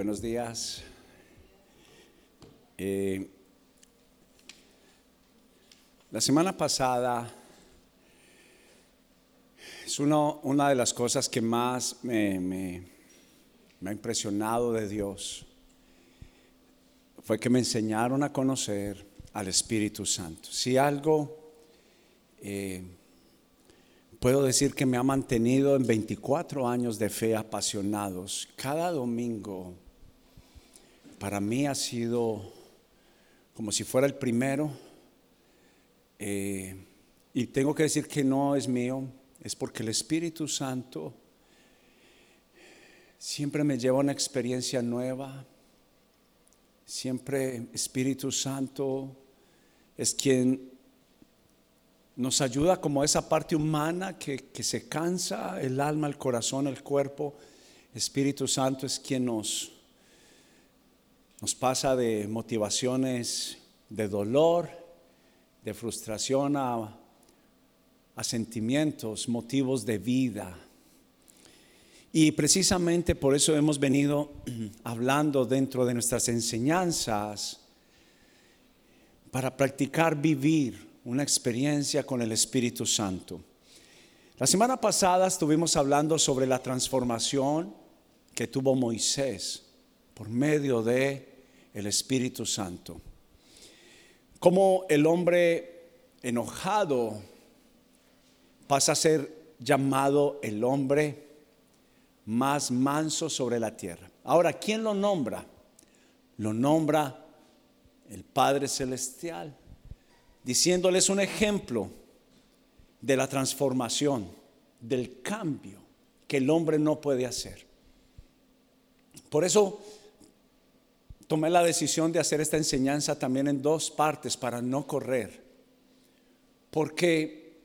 buenos días. Eh, la semana pasada es una de las cosas que más me, me, ha impresionado de Dios. Fue que me enseñaron a conocer al Espíritu Santo. Si algo eh, puedo decir que me ha mantenido en 24 años de fe apasionados, cada domingo para mí ha sido como si fuera el primero. Eh, y tengo que decir que no es mío, es porque el Espíritu Santo siempre me lleva a una experiencia nueva. Siempre Espíritu Santo es quien nos ayuda como esa parte humana que, que, se cansa, el alma, el corazón, el cuerpo. Espíritu Santo es quien nos, nos pasa de motivaciones de dolor, de frustración a, sentimientos, motivos de vida. Y precisamente por eso hemos venido hablando dentro de nuestras enseñanzas para practicar vivir una experiencia con el Espíritu Santo. La semana pasada estuvimos hablando sobre la transformación que tuvo Moisés por medio de el Espíritu Santo. Como el hombre enojado pasa a ser llamado el hombre más manso sobre la tierra. Ahora, ¿quién lo nombra? Lo nombra el Padre Celestial diciéndoles un ejemplo de la transformación, del cambio que el hombre no puede hacer. Por eso tomé la decisión de hacer esta enseñanza también en dos partes para no correr. Porque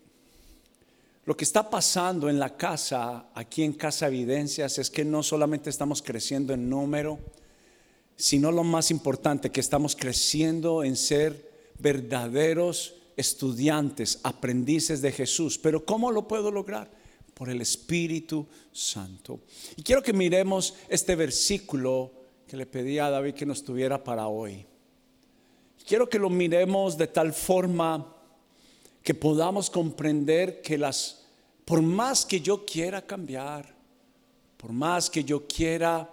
lo que está pasando en la casa, aquí en Casa Evidencias, es que no solamente estamos creciendo en número, sino lo más importante, que estamos creciendo en ser verdaderos estudiantes, aprendices de Jesús. Pero ¿cómo lo puedo lograr? Por el Espíritu Santo. Y quiero que miremos este versículo que le pedí a David que nos tuviera para hoy. Quiero que lo miremos de tal forma que podamos comprender que las, por más que yo quiera cambiar, por más que yo quiera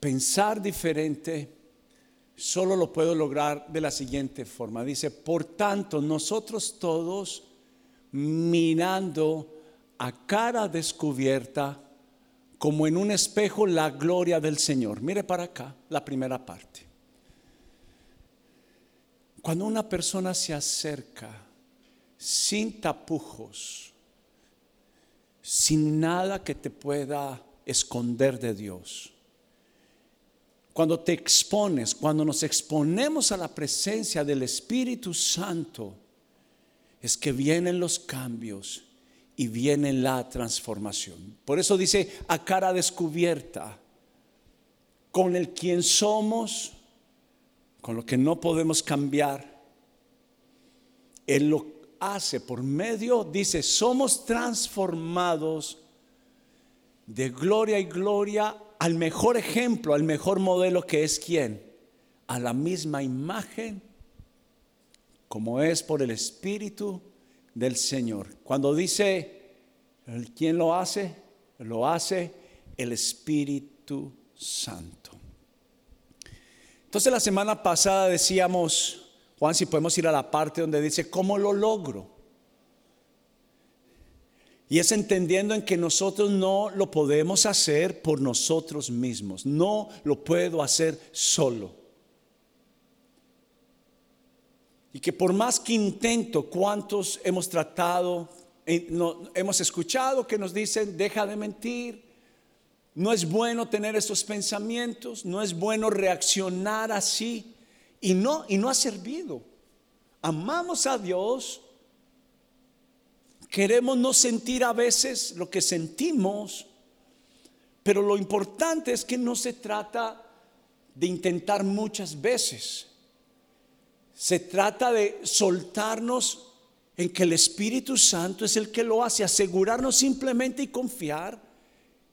pensar diferente, solo lo puedo lograr de la siguiente forma. Dice, por tanto, nosotros todos mirando a cara descubierta, como en un espejo, la gloria del Señor. Mire para acá la primera parte. Cuando una persona se acerca sin tapujos, sin nada que te pueda esconder de Dios, cuando te expones, cuando nos exponemos a la presencia del Espíritu Santo, es que vienen los cambios y viene la transformación. Por eso dice a cara descubierta, con el quien somos, con lo que no podemos cambiar. Él lo hace por medio, dice, somos transformados de gloria y gloria al mejor ejemplo, al mejor modelo que es quién, a la misma imagen como es por el Espíritu del Señor. Cuando dice, ¿quién lo hace? Lo hace el Espíritu Santo. Entonces la semana pasada decíamos, Juan, si podemos ir a la parte donde dice, ¿cómo lo logro? Y es entendiendo en que nosotros no lo podemos hacer por nosotros mismos. No lo puedo hacer solo. Y que por más que intento, ¿cuántos hemos tratado, eh, hemos escuchado que nos dicen, deja de mentir? No es bueno tener esos pensamientos, no es bueno reaccionar así. Y no, y no ha servido. Amamos a Dios, Queremos no sentir a veces lo que sentimos, pero lo importante es que no se trata de intentar muchas veces. Se trata de soltarnos en que el Espíritu Santo es el que lo hace, asegurarnos simplemente y confiar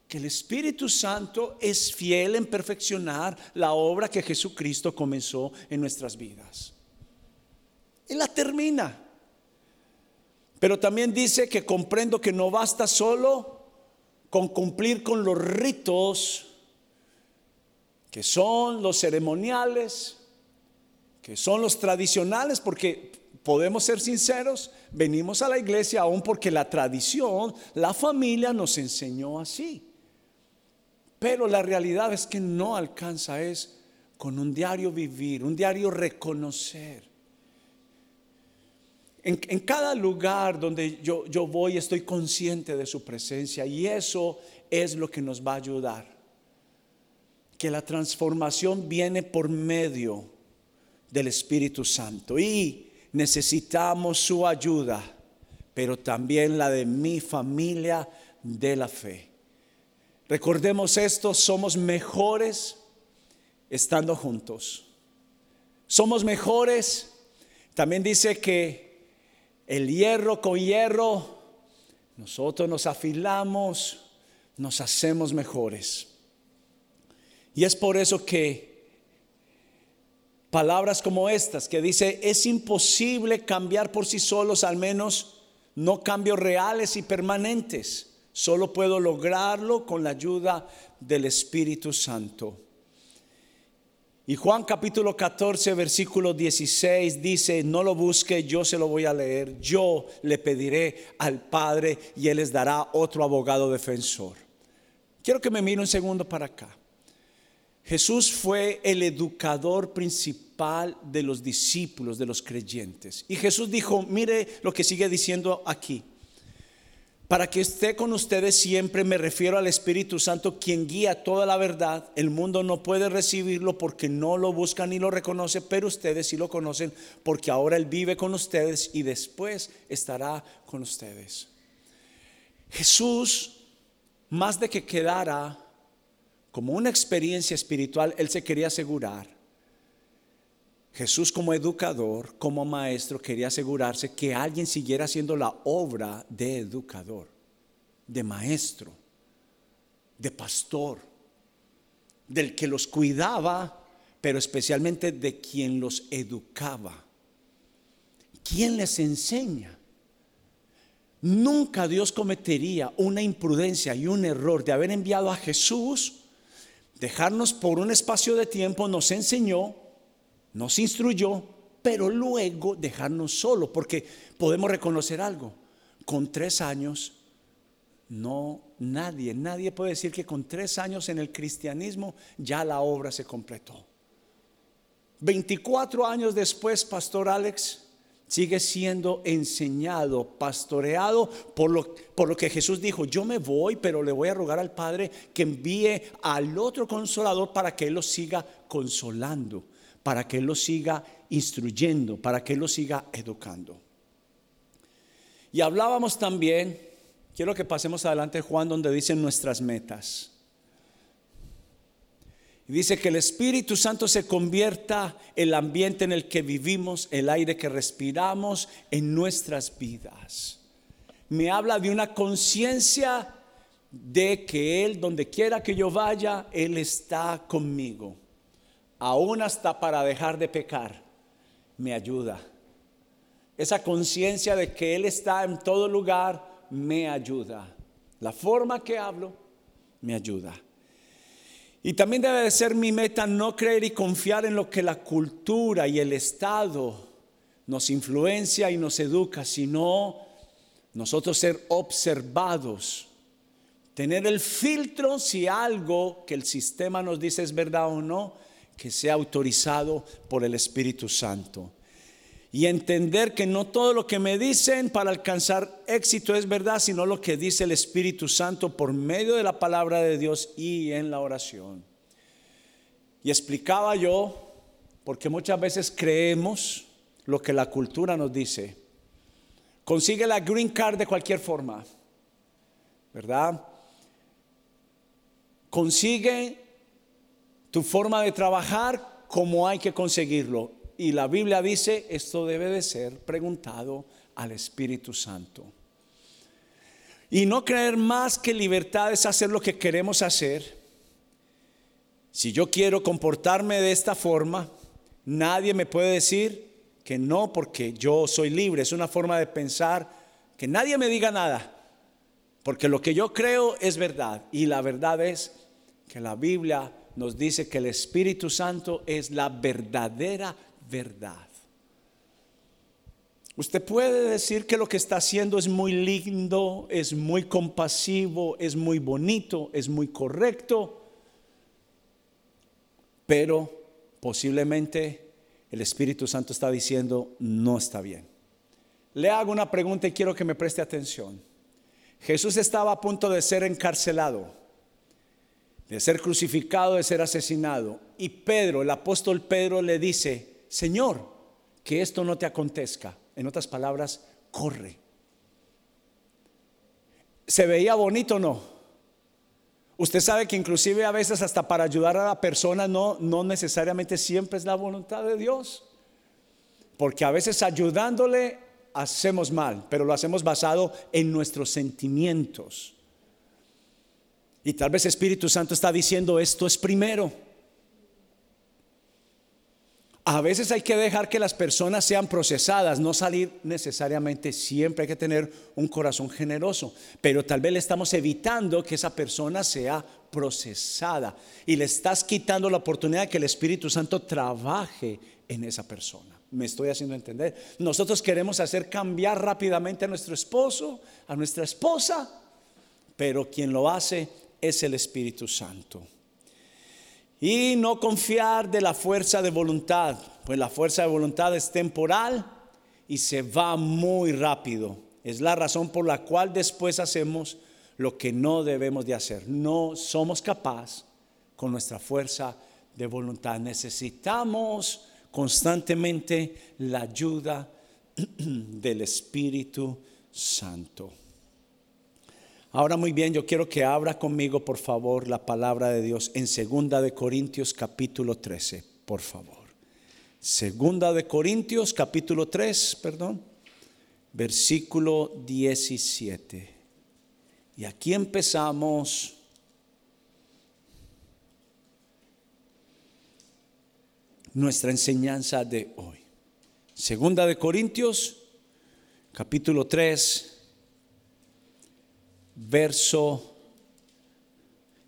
que el Espíritu Santo es fiel en perfeccionar la obra que Jesucristo comenzó en nuestras vidas. Y la termina. Pero también dice que comprendo que no basta solo con cumplir con los ritos que son los ceremoniales, son los tradicionales, porque podemos ser sinceros, venimos a la iglesia aún porque la tradición, la familia nos enseñó así. Pero la realidad es que no alcanza es con un diario vivir, un diario reconocer. En, cada lugar donde yo, yo voy estoy consciente de su presencia y eso es lo que nos va a ayudar. Que la transformación viene por medio del Espíritu Santo y necesitamos su ayuda, pero también la de mi familia de la fe. Recordemos esto, somos mejores estando juntos. Somos mejores. También dice que el hierro con hierro, nosotros nos afilamos, nos hacemos mejores. Y es por eso que palabras como estas, que dice, es imposible cambiar por sí solos, al menos no cambios reales y permanentes. Solo puedo lograrlo con la ayuda del Espíritu Santo. Y Juan capítulo 14, versículo 16 dice, no lo busque, yo se lo voy a leer, yo le pediré al Padre y Él les dará otro abogado defensor. Quiero que me mire un segundo para acá. Jesús fue el educador principal de los discípulos, de los creyentes. Y Jesús dijo, mire lo que sigue diciendo aquí para que esté con ustedes siempre, me refiero al Espíritu Santo, quien guía toda la verdad. El mundo no puede recibirlo porque no lo busca ni lo reconoce, pero ustedes sí lo conocen porque ahora Él vive con ustedes y después estará con ustedes. Jesús, más de que quedara como una experiencia espiritual, Él se quería asegurar. Jesús como educador, como maestro, quería asegurarse que alguien siguiera haciendo la obra de educador, de maestro, de pastor, del que los cuidaba, pero especialmente de quien los educaba. ¿Quién les enseña? Nunca Dios cometería una imprudencia y un error de haber enviado a Jesús, dejarnos por un espacio de tiempo, nos enseñó, nos instruyó, pero luego dejarnos solo, porque podemos reconocer algo. Con tres años, no, nadie, nadie puede decir que con tres años en el cristianismo ya la obra se completó. 24 años después, Pastor Alex sigue siendo enseñado, pastoreado por lo, por lo que Jesús dijo, yo me voy, pero le voy a rogar al Padre que envíe al otro consolador para que Él lo siga consolando para que Él lo siga instruyendo, para que Él lo siga educando. Y hablábamos también, quiero que pasemos adelante Juan, donde dicen nuestras metas. Y dice que el Espíritu Santo se convierta el ambiente en el que vivimos, el aire que respiramos en nuestras vidas. Me habla de una conciencia de que Él, donde quiera que yo vaya, Él está conmigo aún hasta para dejar de pecar, me ayuda. Esa conciencia de que Él está en todo lugar me ayuda. La forma que hablo me ayuda. Y también debe de ser mi meta no creer y confiar en lo que la cultura y el Estado nos influencia y nos educa, sino nosotros ser observados, tener el filtro si algo que el sistema nos dice es verdad o no, que sea autorizado por el Espíritu Santo. Y entender que no todo lo que me dicen para alcanzar éxito es verdad, sino lo que dice el Espíritu Santo por medio de la palabra de Dios y en la oración. Y explicaba yo, porque muchas veces creemos lo que la cultura nos dice. Consigue la green card de cualquier forma, ¿verdad? Consigue tu forma de trabajar, cómo hay que conseguirlo. Y la Biblia dice, esto debe de ser preguntado al Espíritu Santo. Y no creer más que libertad es hacer lo que queremos hacer. Si yo quiero comportarme de esta forma, nadie me puede decir que no porque yo soy libre. Es una forma de pensar que nadie me diga nada. Porque lo que yo creo es verdad. Y la verdad es que la Biblia nos dice que el Espíritu Santo es la verdadera verdad. Usted puede decir que lo que está haciendo es muy lindo, es muy compasivo, es muy bonito, es muy correcto, pero posiblemente el Espíritu Santo está diciendo no está bien. Le hago una pregunta y quiero que me preste atención. Jesús estaba a punto de ser encarcelado, de ser crucificado, de ser asesinado. Y Pedro, el apóstol Pedro le dice, Señor, que esto no te acontezca. En otras palabras, corre. ¿Se veía bonito o no? Usted sabe que inclusive a veces hasta para ayudar a la persona no, no necesariamente siempre es la voluntad de Dios. Porque a veces ayudándole hacemos mal, pero lo hacemos basado en nuestros sentimientos. Y tal vez Espíritu Santo está diciendo esto es primero. A veces hay que dejar que las personas sean procesadas, no salir necesariamente siempre, hay que tener un corazón generoso, pero tal vez le estamos evitando que esa persona sea procesada y le estás quitando la oportunidad de que el Espíritu Santo trabaje en esa persona. Me estoy haciendo entender. Nosotros queremos hacer cambiar rápidamente a nuestro esposo, a nuestra esposa, pero quien lo hace es el Espíritu Santo. Y no confiar de la fuerza de voluntad, pues la fuerza de voluntad es temporal y se va muy rápido. Es la razón por la cual después hacemos lo que no debemos de hacer. No somos capaces con nuestra fuerza de voluntad. Necesitamos constantemente la ayuda del Espíritu Santo. Ahora muy bien, yo quiero que abra conmigo, por favor, la palabra de Dios en Segunda de Corintios capítulo 13, por favor. Segunda de Corintios capítulo 3, perdón, versículo 17. Y aquí empezamos nuestra enseñanza de hoy. Segunda de Corintios capítulo 3 verso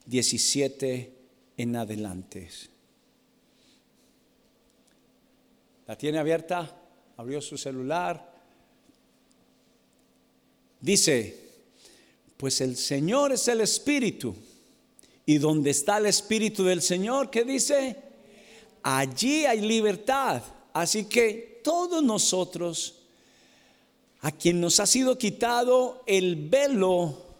17 en adelante. ¿La tiene abierta? Abrió su celular. Dice, pues el Señor es el Espíritu. Y donde está el Espíritu del Señor, ¿qué dice? Allí hay libertad. Así que todos nosotros, a quien nos ha sido quitado el velo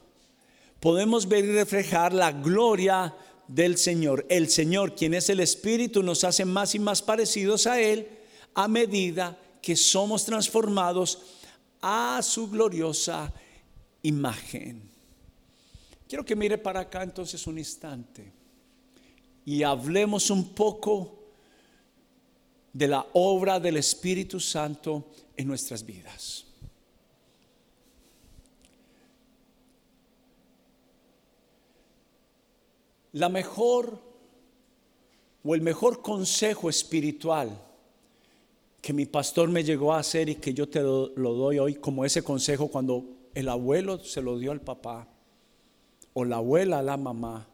podemos ver y reflejar la gloria del Señor. El Señor, quien es el Espíritu, nos hace más y más parecidos a Él a medida que somos transformados a su gloriosa imagen. Quiero que mire para acá entonces un instante y hablemos un poco de la obra del Espíritu Santo en nuestras vidas. La mejor o el mejor consejo espiritual que mi pastor me llegó a hacer y que yo te lo, doy hoy como ese consejo cuando el abuelo se lo dio al papá o la abuela a la mamá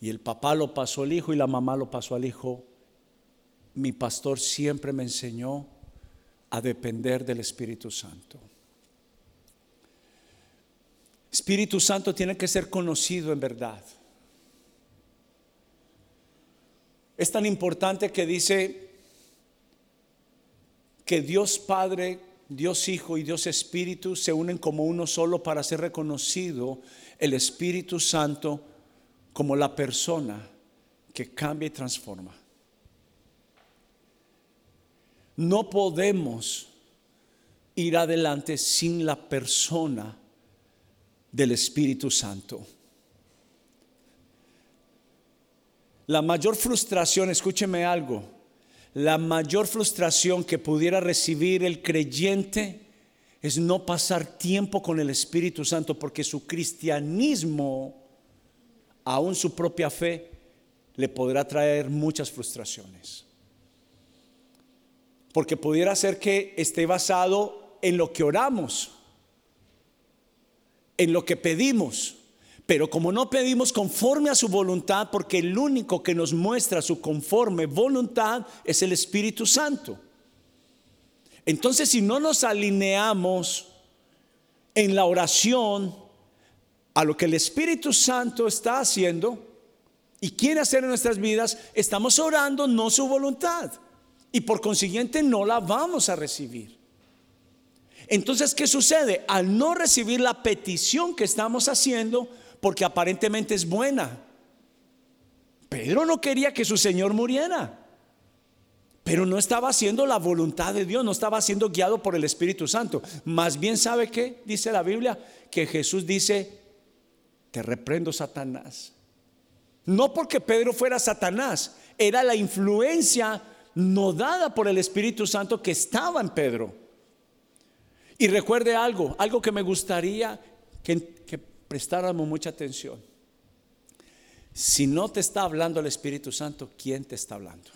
y el papá lo pasó al hijo y la mamá lo pasó al hijo, mi pastor siempre me enseñó a depender del Espíritu Santo. Espíritu Santo tiene que ser conocido en verdad. Es tan importante que dice que Dios Padre, Dios Hijo y Dios Espíritu se unen como uno solo para ser reconocido el Espíritu Santo como la persona que cambia y transforma. No podemos ir adelante sin la persona del Espíritu Santo. La mayor frustración, escúcheme algo, la mayor frustración que pudiera recibir el creyente es no pasar tiempo con el Espíritu Santo porque su cristianismo, aún su propia fe, le podrá traer muchas frustraciones. Porque pudiera ser que esté basado en lo que oramos, en lo que pedimos. Pero como no pedimos conforme a su voluntad, porque el único que nos muestra su conforme voluntad es el Espíritu Santo. Entonces, si no nos alineamos en la oración a lo que el Espíritu Santo está haciendo y quiere hacer en nuestras vidas, estamos orando no su voluntad y por consiguiente no la vamos a recibir. Entonces, ¿qué sucede? Al no recibir la petición que estamos haciendo, porque aparentemente es buena, Pedro no quería que su Señor muriera. Pero no estaba haciendo la voluntad de Dios, no estaba siendo guiado por el Espíritu Santo. Más bien, ¿sabe qué? Dice la Biblia que Jesús dice, te reprendo Satanás. No porque Pedro fuera Satanás, era la influencia no dada por el Espíritu Santo que estaba en Pedro. Y recuerde algo, algo que me gustaría que, que prestáramos mucha atención. Si no te está hablando el Espíritu Santo, ¿quién te está hablando?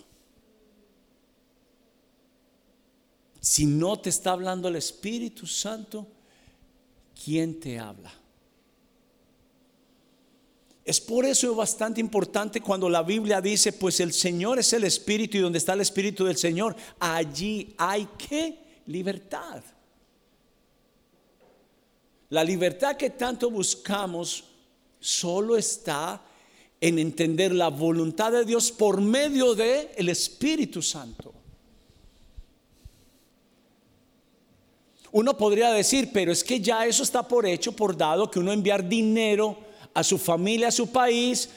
Si no te está hablando el Espíritu Santo, ¿quién te habla? Es por eso bastante importante cuando la Biblia dice, pues el Señor es el Espíritu y donde está el Espíritu del Señor, allí hay que libertad. La libertad que tanto buscamos solo está en entender la voluntad de Dios por medio de el Espíritu Santo. Uno podría decir, pero es que ya eso está por hecho, por dado que uno enviar dinero a su familia, a su país,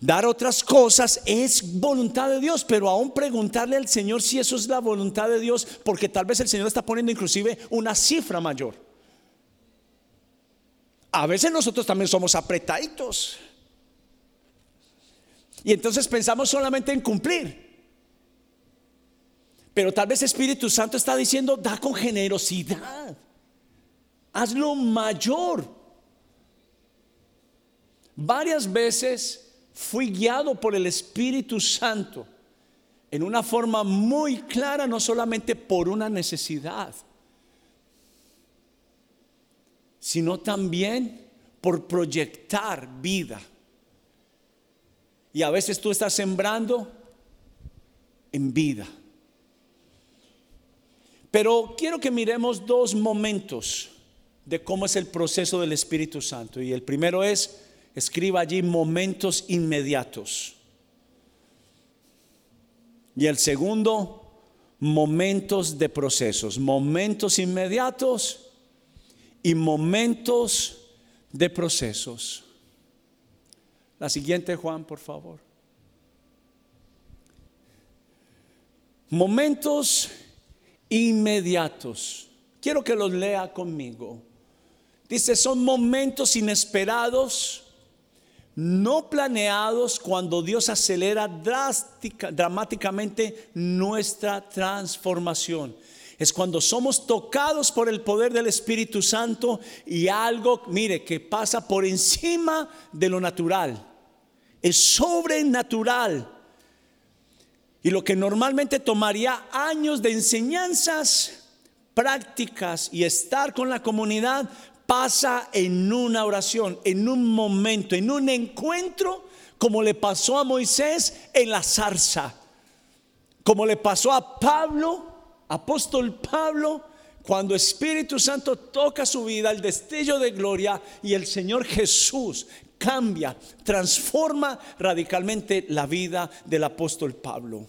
dar otras cosas, es voluntad de Dios, pero aún preguntarle al Señor si eso es la voluntad de Dios, porque tal vez el Señor está poniendo inclusive una cifra mayor. A veces nosotros también somos apretaditos. Y entonces pensamos solamente en cumplir. Pero tal vez Espíritu Santo está diciendo, da con generosidad. Hazlo mayor. Varias veces fui guiado por el Espíritu Santo en una forma muy clara, no solamente por una necesidad, sino también por proyectar vida. Y a veces tú estás sembrando en vida. Pero quiero que miremos dos momentos de cómo es el proceso del Espíritu Santo. Y el primero es, escriba allí momentos inmediatos. Y el segundo, momentos de procesos, momentos inmediatos y momentos de procesos. La siguiente, Juan, por favor. Momentos inmediatos. Quiero que los lea conmigo. Dice, son momentos inesperados, no planeados cuando Dios acelera drástica, dramáticamente nuestra transformación. Es cuando somos tocados por el poder del Espíritu Santo y algo, mire, que pasa por encima de lo natural. Es sobrenatural y lo que normalmente tomaría años de enseñanzas, prácticas y estar con la comunidad, pasa en una oración, en un momento, en un encuentro, como le pasó a Moisés en la zarza, como le pasó a Pablo, apóstol Pablo, cuando Espíritu Santo toca su vida, el destello de gloria y el Señor Jesús cambia, transforma radicalmente la vida del apóstol Pablo.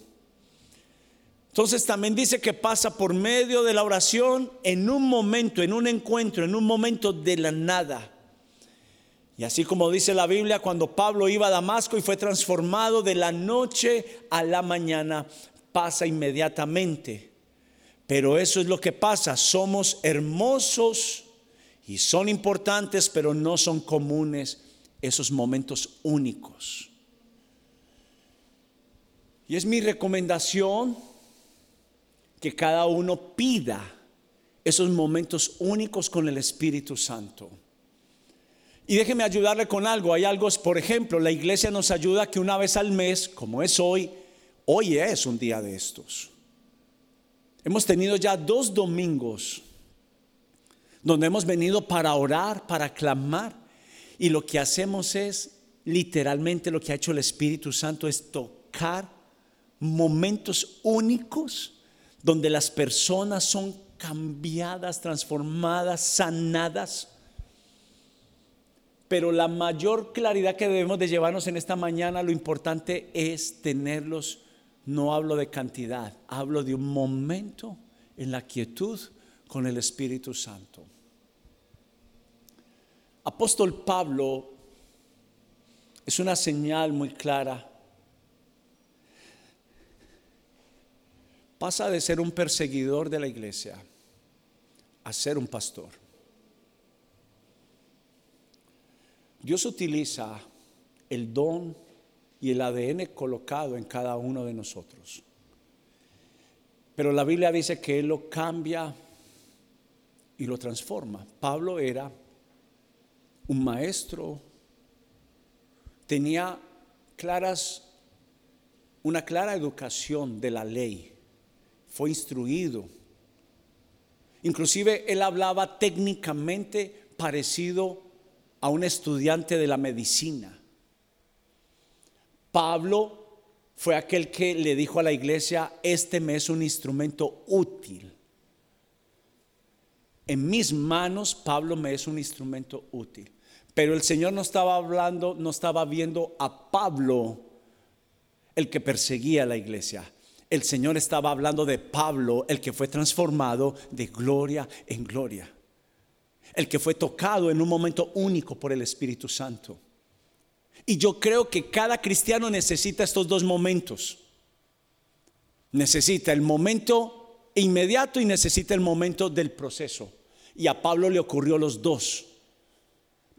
Entonces también dice que pasa por medio de la oración en un momento, en un encuentro, en un momento de la nada. Y así como dice la Biblia, cuando Pablo iba a Damasco y fue transformado de la noche a la mañana, pasa inmediatamente. Pero eso es lo que pasa, somos hermosos y son importantes, pero no son comunes esos momentos únicos. Y es mi recomendación que cada uno pida esos momentos únicos con el Espíritu Santo. Y déjeme ayudarle con algo. Hay algo, por ejemplo, la iglesia nos ayuda que una vez al mes, como es hoy, hoy es un día de estos. Hemos tenido ya dos domingos donde hemos venido para orar, para clamar. Y lo que hacemos es, literalmente lo que ha hecho el Espíritu Santo es tocar momentos únicos donde las personas son cambiadas, transformadas, sanadas. Pero la mayor claridad que debemos de llevarnos en esta mañana, lo importante es tenerlos, no hablo de cantidad, hablo de un momento en la quietud con el Espíritu Santo. Apóstol Pablo es una señal muy clara. Pasa de ser un perseguidor de la iglesia a ser un pastor. Dios utiliza el don y el ADN colocado en cada uno de nosotros. Pero la Biblia dice que Él lo cambia y lo transforma. Pablo era un maestro, tenía claras, una clara educación de la ley, fue instruido. Inclusive él hablaba técnicamente parecido a un estudiante de la medicina. Pablo fue aquel que le dijo a la iglesia, este me es un instrumento útil. En mis manos, Pablo me es un instrumento útil. Pero el Señor no estaba hablando, no estaba viendo a Pablo, el que perseguía a la iglesia. El Señor estaba hablando de Pablo, el que fue transformado de gloria en gloria el que fue tocado en un momento único por el Espíritu Santo. Y yo creo que cada cristiano necesita estos dos momentos. Necesita el momento inmediato y necesita el momento del proceso. Y a Pablo le ocurrió los dos.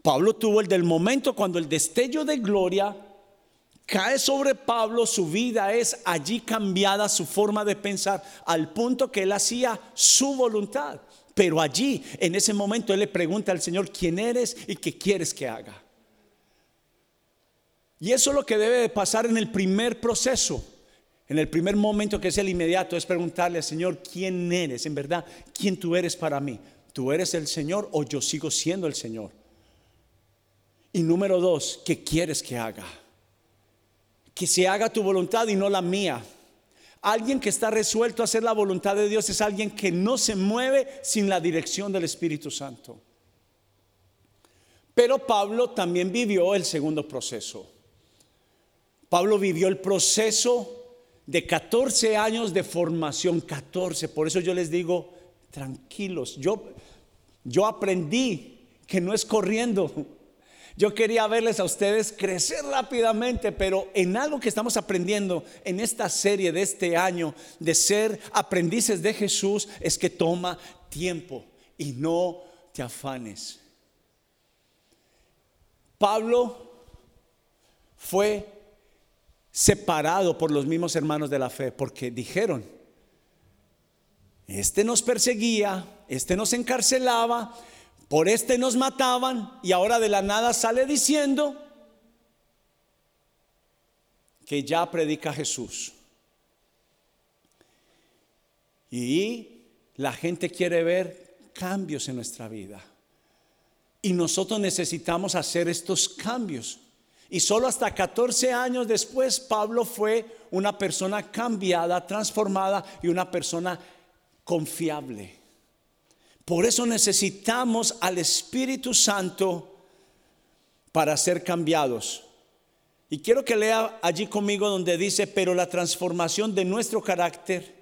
Pablo tuvo el del momento cuando el destello de gloria cae sobre Pablo, su vida es allí cambiada, su forma de pensar, al punto que él hacía su voluntad. Pero allí, en ese momento, él le pregunta al Señor, ¿quién eres y qué quieres que haga? Y eso es lo que debe de pasar en el primer proceso, en el primer momento que es el inmediato, es preguntarle al Señor, ¿quién eres? En verdad, ¿quién tú eres para mí? ¿Tú eres el Señor o yo sigo siendo el Señor? Y número dos, ¿qué quieres que haga? Que se haga tu voluntad y no la mía. Alguien que está resuelto a hacer la voluntad de Dios es alguien que no se mueve sin la dirección del Espíritu Santo. Pero Pablo también vivió el segundo proceso. Pablo vivió el proceso de 14 años de formación, 14. Por eso yo les digo, tranquilos, yo, yo aprendí que no es corriendo, yo quería verles a ustedes crecer rápidamente, pero en algo que estamos aprendiendo en esta serie de este año de ser aprendices de Jesús es que toma tiempo y no te afanes. Pablo fue separado por los mismos hermanos de la fe porque dijeron, este nos perseguía, este nos encarcelaba, por este nos mataban y ahora de la nada sale diciendo que ya predica Jesús. Y la gente quiere ver cambios en nuestra vida. Y nosotros necesitamos hacer estos cambios. Y solo hasta 14 años después Pablo fue una persona cambiada, transformada y una persona confiable. Por eso necesitamos al Espíritu Santo para ser cambiados. Y quiero que lea allí conmigo donde dice, pero la transformación de nuestro carácter,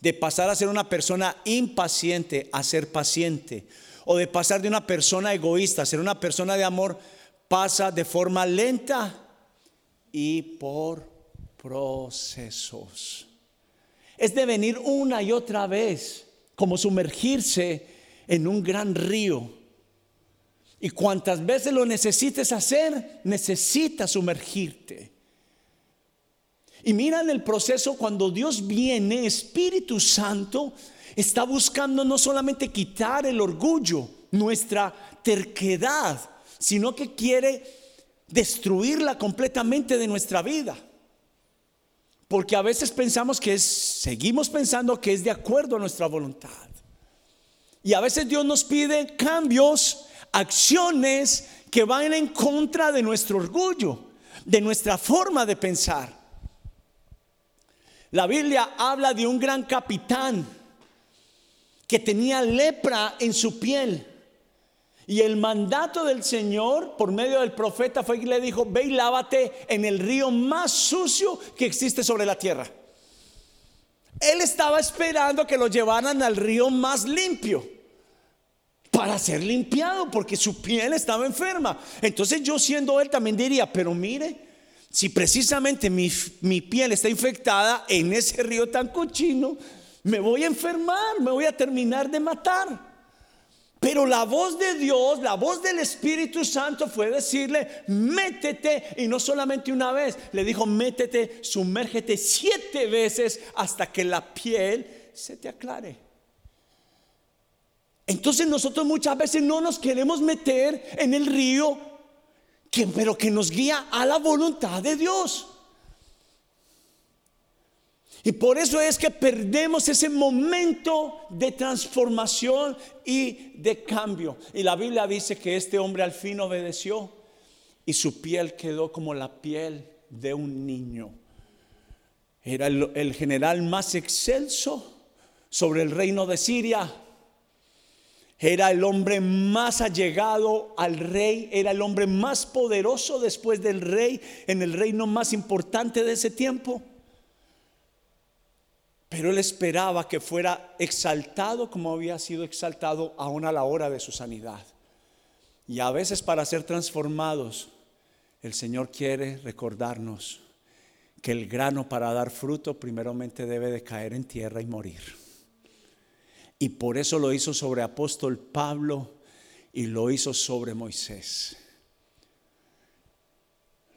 de pasar a ser una persona impaciente a ser paciente, o de pasar de una persona egoísta a ser una persona de amor, pasa de forma lenta y por procesos. Es de venir una y otra vez, como sumergirse en un gran río. Y cuantas veces lo necesites hacer, necesitas sumergirte. Y mira en el proceso cuando Dios viene, Espíritu Santo, está buscando no solamente quitar el orgullo, nuestra terquedad, sino que quiere destruirla completamente de nuestra vida. Porque a veces pensamos que es, seguimos pensando que es de acuerdo a nuestra voluntad. Y a veces Dios nos pide cambios, acciones que van en contra de nuestro orgullo, de nuestra forma de pensar. La Biblia habla de un gran capitán que tenía lepra en su piel. Y el mandato del Señor por medio del profeta fue que le dijo, ve y lávate en el río más sucio que existe sobre la tierra. Él estaba esperando que lo llevaran al río más limpio para ser limpiado porque su piel estaba enferma. Entonces yo siendo él también diría, pero mire, si precisamente mi, mi piel está infectada en ese río tan cochino, me voy a enfermar, me voy a terminar de matar. Pero la voz de Dios, la voz del Espíritu Santo fue decirle, métete, y no solamente una vez, le dijo, métete, sumérgete siete veces hasta que la piel se te aclare. Entonces nosotros muchas veces no nos queremos meter en el río, pero que nos guía a la voluntad de Dios. Y por eso es que perdemos ese momento de transformación y de cambio. Y la Biblia dice que este hombre al fin obedeció y su piel quedó como la piel de un niño. Era el, general más excelso sobre el reino de Siria. Era el hombre más allegado al rey, era el hombre más poderoso después del rey en el reino más importante de ese tiempo. Pero él esperaba que fuera exaltado como había sido exaltado aún a la hora de su sanidad. Y a veces para ser transformados, el Señor quiere recordarnos que el grano para dar fruto primeramente debe de caer en tierra y morir. Y por eso lo hizo sobre apóstol Pablo y lo hizo sobre Moisés.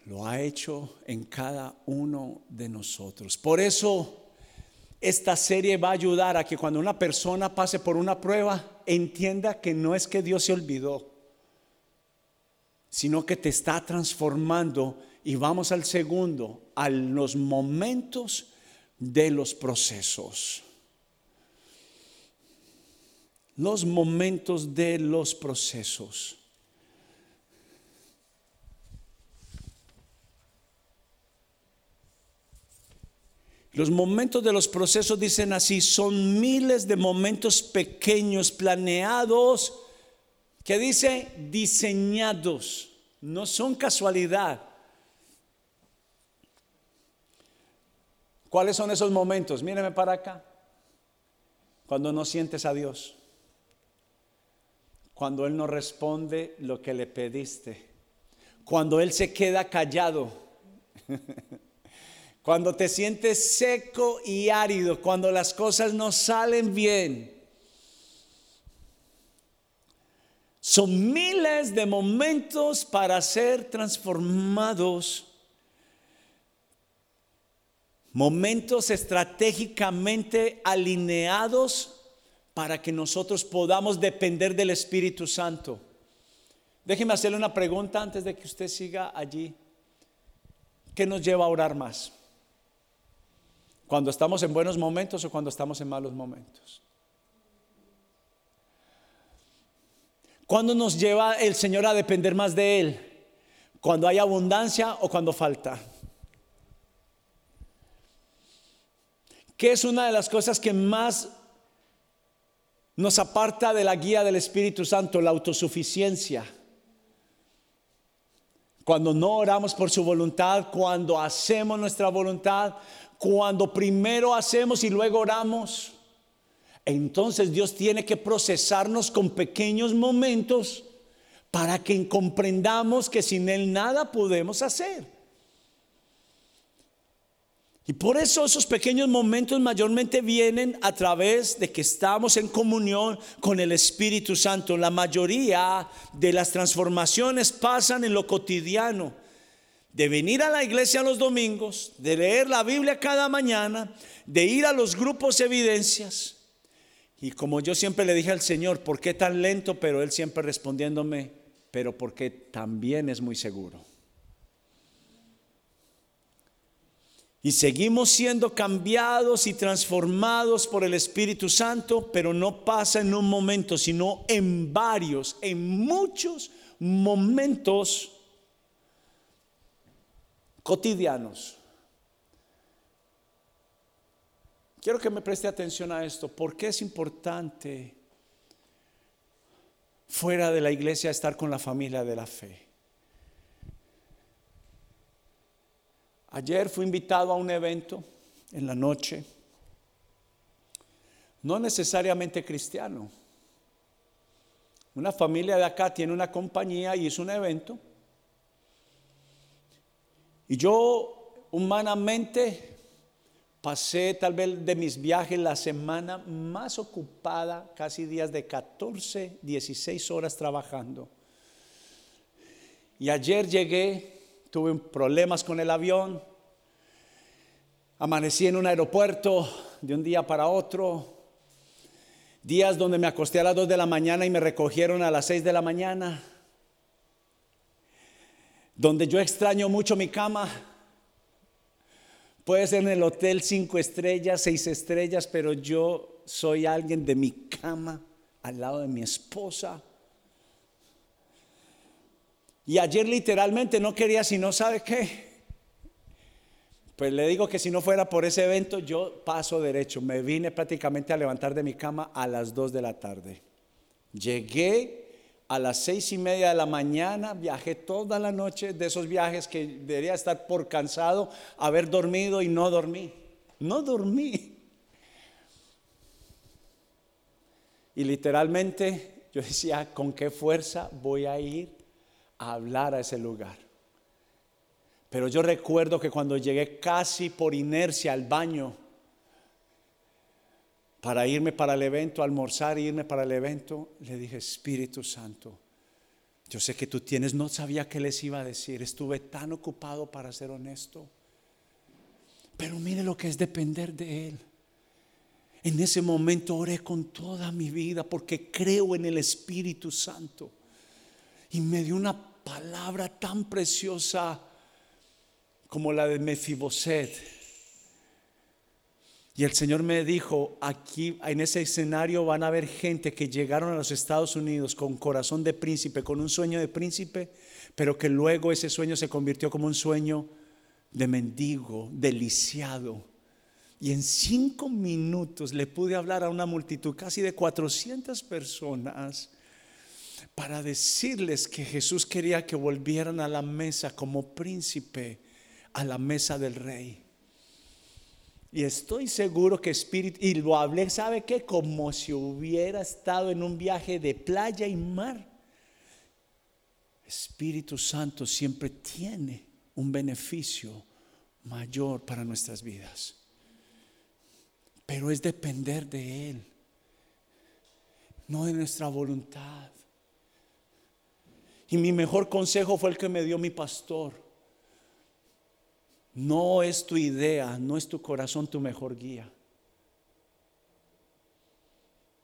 Lo ha hecho en cada uno de nosotros. Por eso esta serie va a ayudar a que cuando una persona pase por una prueba, entienda que no es que Dios se olvidó, sino que te está transformando. Y vamos al segundo, a los momentos de los procesos. Los momentos de los procesos. Los momentos de los procesos dicen así, son miles de momentos pequeños, planeados, que dice diseñados, no son casualidad. ¿Cuáles son esos momentos? Míreme para acá. Cuando no sientes a Dios. Cuando Él no responde lo que le pediste. Cuando Él se queda callado. Cuando te sientes seco y árido, cuando las cosas no salen bien. Son miles de momentos para ser transformados. Momentos estratégicamente alineados para que nosotros podamos depender del Espíritu Santo. Déjeme hacerle una pregunta antes de que usted siga allí. ¿Qué nos lleva a orar más? Cuando estamos en buenos momentos o cuando estamos en malos momentos. ¿Cuándo nos lleva el Señor a depender más de Él? ¿Cuando hay abundancia o cuando falta? ¿Qué es una de las cosas que más nos aparta de la guía del Espíritu Santo? La autosuficiencia. Cuando no oramos por su voluntad, cuando hacemos nuestra voluntad, cuando primero hacemos y luego oramos, entonces Dios tiene que procesarnos con pequeños momentos para que comprendamos que sin Él nada podemos hacer. Y por eso esos pequeños momentos mayormente vienen a través de que estamos en comunión con el Espíritu Santo. La mayoría de las transformaciones pasan en lo cotidiano de venir a la iglesia los domingos, de leer la Biblia cada mañana, de ir a los grupos evidencias. Y como yo siempre le dije al Señor, ¿por qué tan lento? Pero Él siempre respondiéndome, pero porque también es muy seguro. Y seguimos siendo cambiados y transformados por el Espíritu Santo, pero no pasa en un momento, sino en varios, en muchos momentos cotidianos. Quiero que me preste atención a esto, porque es importante fuera de la iglesia estar con la familia de la fe. Ayer fui invitado a un evento en la noche, no necesariamente cristiano. Una familia de acá tiene una compañía y hizo un evento. Y yo humanamente pasé tal vez de mis viajes la semana más ocupada, casi días de 14, 16 horas trabajando. Y ayer llegué tuve problemas con el avión, amanecí en un aeropuerto de un día para otro, días donde me acosté a las 2 de la mañana y me recogieron a las 6 de la mañana, donde yo extraño mucho mi cama. Puede ser en el hotel 5 estrellas, 6 estrellas, pero yo soy alguien de mi cama al lado de mi esposa. Y ayer literalmente no quería si no sabe qué. Pues le digo que si no fuera por ese evento, yo paso derecho. Me vine prácticamente a levantar de mi cama a las 2 de la tarde. Llegué a las seis y media de la mañana, viajé toda la noche de esos viajes que debería estar por cansado, haber dormido y no dormí. No dormí. Y literalmente yo decía, ¿con qué fuerza voy a ir a hablar a ese lugar. Pero yo recuerdo que cuando llegué casi por inercia al baño para irme para el evento, almorzar e irme para el evento, le dije, Espíritu Santo, yo sé que tú tienes, no sabía qué les iba a decir, estuve tan ocupado para ser honesto. Pero mire lo que es depender de Él. En ese momento oré con toda mi vida porque creo en el Espíritu Santo. Y me dio una palabra tan preciosa como la de Mefiboset. Y el Señor me dijo, aquí en ese escenario van a haber gente que llegaron a los Estados Unidos con corazón de príncipe, con un sueño de príncipe, pero que luego ese sueño se convirtió como un sueño de mendigo, deliciado. Y en cinco minutos le pude hablar a una multitud, casi de 400 personas, para decirles que Jesús quería que volvieran a la mesa como príncipe, a la mesa del rey. Y estoy seguro que Espíritu, y lo hablé, ¿sabe qué? Como si hubiera estado en un viaje de playa y mar. Espíritu Santo siempre tiene un beneficio mayor para nuestras vidas. Pero es depender de Él, no de nuestra voluntad. Y mi mejor consejo fue el que me dio mi pastor. No es tu idea, no es tu corazón tu mejor guía.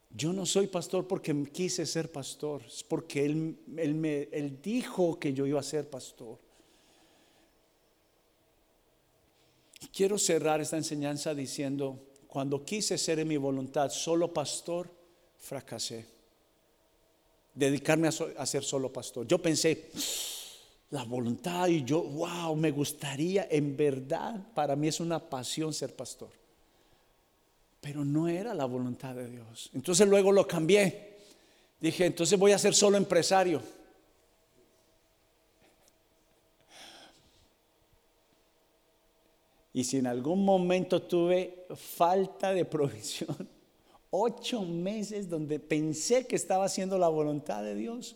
Yo no soy pastor porque quise ser pastor, es porque él, él, me, él dijo que yo iba a ser pastor. Quiero cerrar esta enseñanza diciendo, cuando quise ser en mi voluntad solo pastor, fracasé dedicarme a, ser solo pastor. Yo pensé, la voluntad y yo, wow, me gustaría, en verdad, para mí es una pasión ser pastor. Pero no era la voluntad de Dios. Entonces luego lo cambié. Dije, entonces voy a ser solo empresario. Y si en algún momento tuve falta de provisión, ocho meses donde pensé que estaba haciendo la voluntad de Dios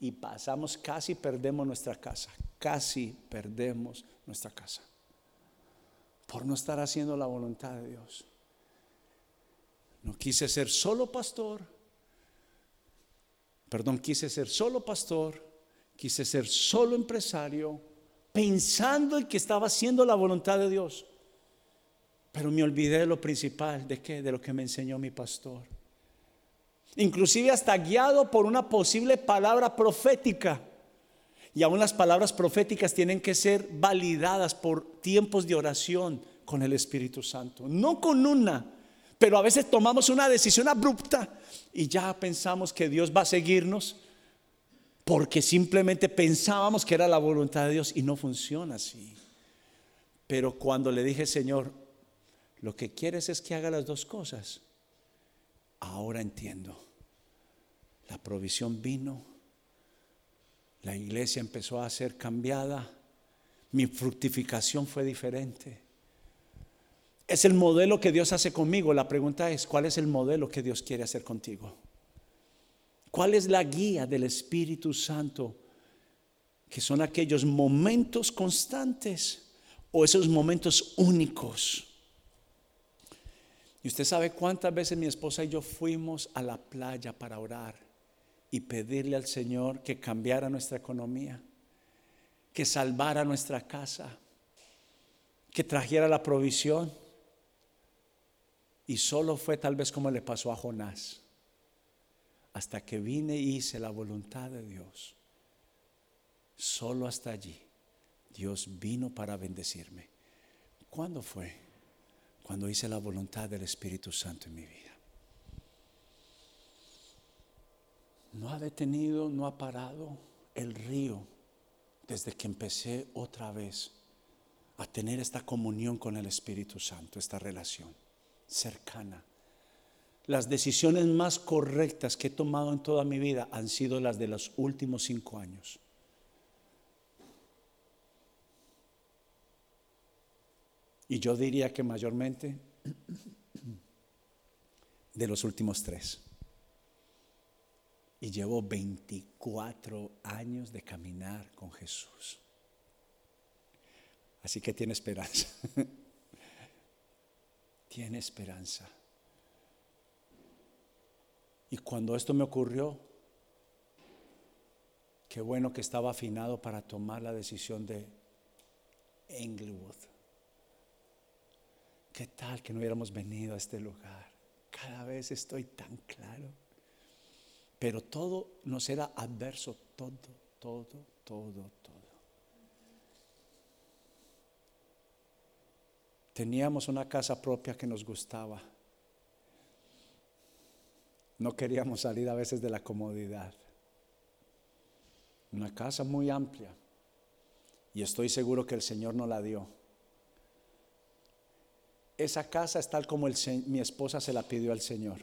y pasamos, casi perdemos nuestra casa, casi perdemos nuestra casa por no estar haciendo la voluntad de Dios. No quise ser solo pastor, perdón, quise ser solo pastor, quise ser solo empresario, pensando en que estaba haciendo la voluntad de Dios. Pero me olvidé de lo principal, ¿de qué? De lo que me enseñó mi pastor. Inclusive hasta guiado por una posible palabra profética. Y aún las palabras proféticas tienen que ser validadas por tiempos de oración con el Espíritu Santo, no con una, pero a veces tomamos una decisión abrupta y ya pensamos que Dios va a seguirnos porque simplemente pensábamos que era la voluntad de Dios y no funciona así. Pero cuando le dije, Señor, lo que quieres es que haga las dos cosas, ahora entiendo. La provisión vino, la iglesia empezó a ser cambiada, mi fructificación fue diferente. Es el modelo que Dios hace conmigo. La pregunta es, ¿cuál es el modelo que Dios quiere hacer contigo? ¿Cuál es la guía del Espíritu Santo? Que son aquellos momentos constantes o esos momentos únicos. Y usted sabe cuántas veces mi esposa y yo fuimos a la playa para orar y pedirle al Señor que cambiara nuestra economía, que salvara nuestra casa, que trajera la provisión. Y solo fue tal vez como le pasó a Jonás hasta que vine y hice la voluntad de Dios. Solo hasta allí Dios vino para bendecirme. ¿Cuándo fue? Cuando hice la voluntad del Espíritu Santo en mi vida. No ha detenido, no ha parado el río desde que empecé otra vez a tener esta comunión con el Espíritu Santo, esta relación cercana las decisiones más correctas que he tomado en toda mi vida han sido las de los últimos cinco años. Y yo diría que mayormente de los últimos tres. Y llevo 24 años de caminar con Jesús. Así que tiene esperanza. tiene esperanza. Y cuando esto me ocurrió, qué bueno que estaba afinado para tomar la decisión de Englewood. ¿Qué tal que no hubiéramos venido a este lugar? Cada vez estoy tan claro. Pero todo nos era adverso, todo, todo, todo, todo. Teníamos una casa propia que nos gustaba no queríamos salir a veces de la comodidad. Una casa muy amplia. Y estoy seguro que el Señor no la dio. Esa casa es tal como mi esposa se la pidió al Señor.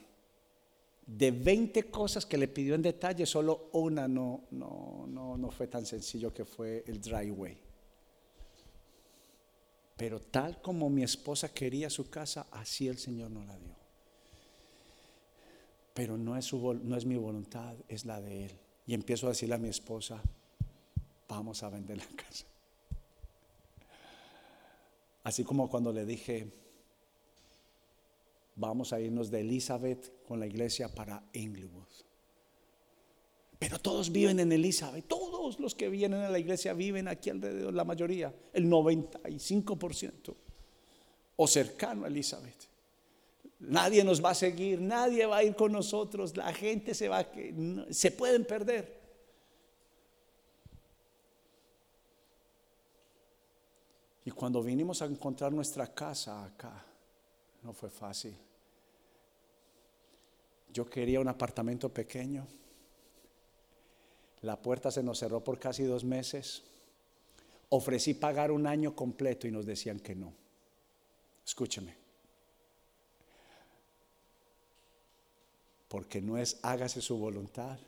De 20 cosas que le pidió en detalle, solo una no, no, no, no fue tan sencillo que fue el driveway. Pero tal como mi esposa quería su casa, así el Señor no la dio pero no es, su, no es mi voluntad, es la de Él. Y empiezo a decirle a mi esposa, vamos a vender la casa. Así como cuando le dije, vamos a irnos de Elizabeth con la iglesia para Inglewood. Pero todos viven en Elizabeth, todos los que vienen a la iglesia viven aquí alrededor, la mayoría, el 95%, o cercano a Elizabeth. Nadie nos va a seguir, nadie va a ir con nosotros, la gente se va, se pueden perder. Y cuando vinimos a encontrar nuestra casa acá, no fue fácil. Yo quería un apartamento pequeño. La puerta se nos cerró por casi dos meses. Ofrecí pagar un año completo y nos decían que no. Escúcheme. porque no es hágase su voluntad,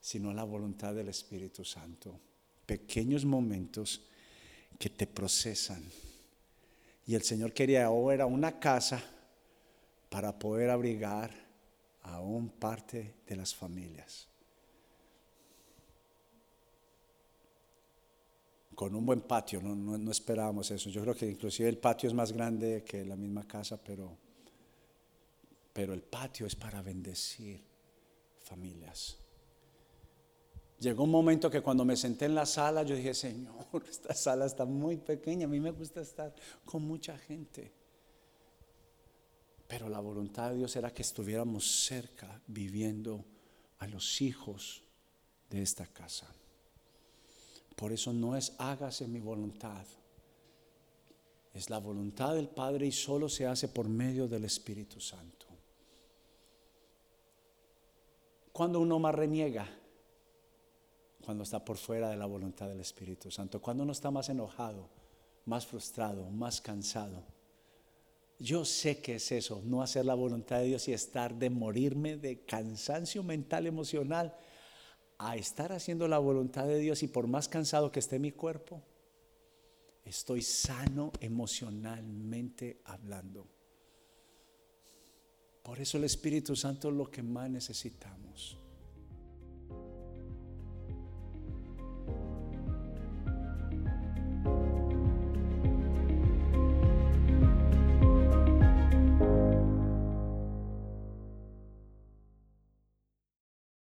sino la voluntad del Espíritu Santo. Pequeños momentos que te procesan. Y el Señor quería ahora una casa para poder abrigar a un parte de las familias. Con un buen patio, no, no esperábamos eso. Yo creo que inclusive el patio es más grande que la misma casa, pero pero el patio es para bendecir familias. Llegó un momento que cuando me senté en la sala, yo dije, Señor, esta sala está muy pequeña, a mí me gusta estar con mucha gente. Pero la voluntad de Dios era que estuviéramos cerca, viviendo a los hijos de esta casa. Por eso no es hágase mi voluntad. Es la voluntad del Padre y solo se hace por medio del Espíritu Santo. Cuando uno más reniega, cuando está por fuera de la voluntad del Espíritu Santo, cuando uno está más enojado, más frustrado, más cansado. Yo sé que es eso, no hacer la voluntad de Dios y estar de morirme de cansancio mental, emocional, a estar haciendo la voluntad de Dios y por más cansado que esté mi cuerpo, estoy sano emocionalmente hablando. Por eso el Espíritu Santo es lo que más necesitamos.